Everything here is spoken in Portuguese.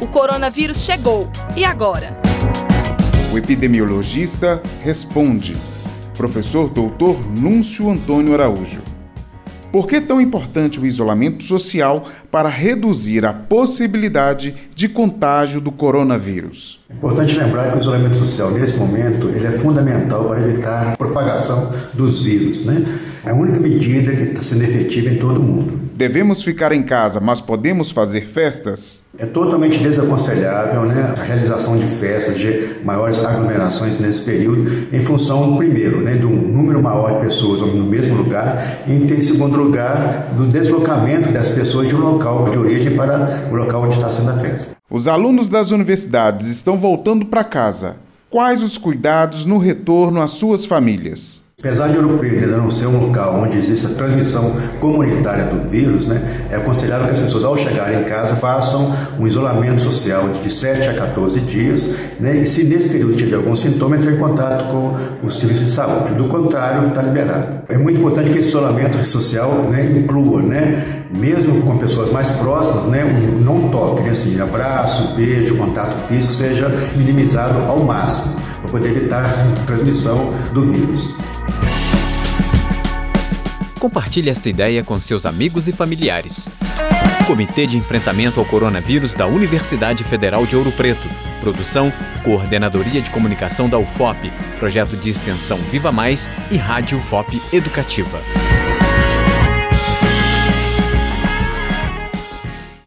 O coronavírus chegou. E agora? O epidemiologista responde. Professor Doutor Núncio Antônio Araújo. Por que tão importante o isolamento social para reduzir a possibilidade de contágio do coronavírus? É importante lembrar que o isolamento social, nesse momento, ele é fundamental para evitar a propagação dos vírus. Né? É a única medida que está sendo efetiva em todo o mundo. Devemos ficar em casa, mas podemos fazer festas? É totalmente desaconselhável né, a realização de festas, de maiores aglomerações nesse período, em função, primeiro, né, de um número maior de pessoas no mesmo lugar, e em segundo lugar, do deslocamento das pessoas de um local de origem para o local onde está sendo a festa. Os alunos das universidades estão voltando para casa. Quais os cuidados no retorno às suas famílias? Apesar de Ouro Preto ainda não ser um local onde existe a transmissão comunitária do vírus, né, é aconselhável que as pessoas, ao chegarem em casa, façam um isolamento social de 7 a 14 dias, né, e se nesse período tiver algum sintoma, entre em contato com o serviço de saúde. Do contrário, está liberado. É muito importante que esse isolamento social né, inclua, né, mesmo com pessoas mais próximas, né, não toque, né, assim, abraço, beijo, contato físico seja minimizado ao máximo, para poder evitar a transmissão do vírus. Compartilhe esta ideia com seus amigos e familiares. Comitê de Enfrentamento ao Coronavírus da Universidade Federal de Ouro Preto. Produção, Coordenadoria de Comunicação da UFOP, Projeto de Extensão Viva Mais e Rádio UFOP Educativa.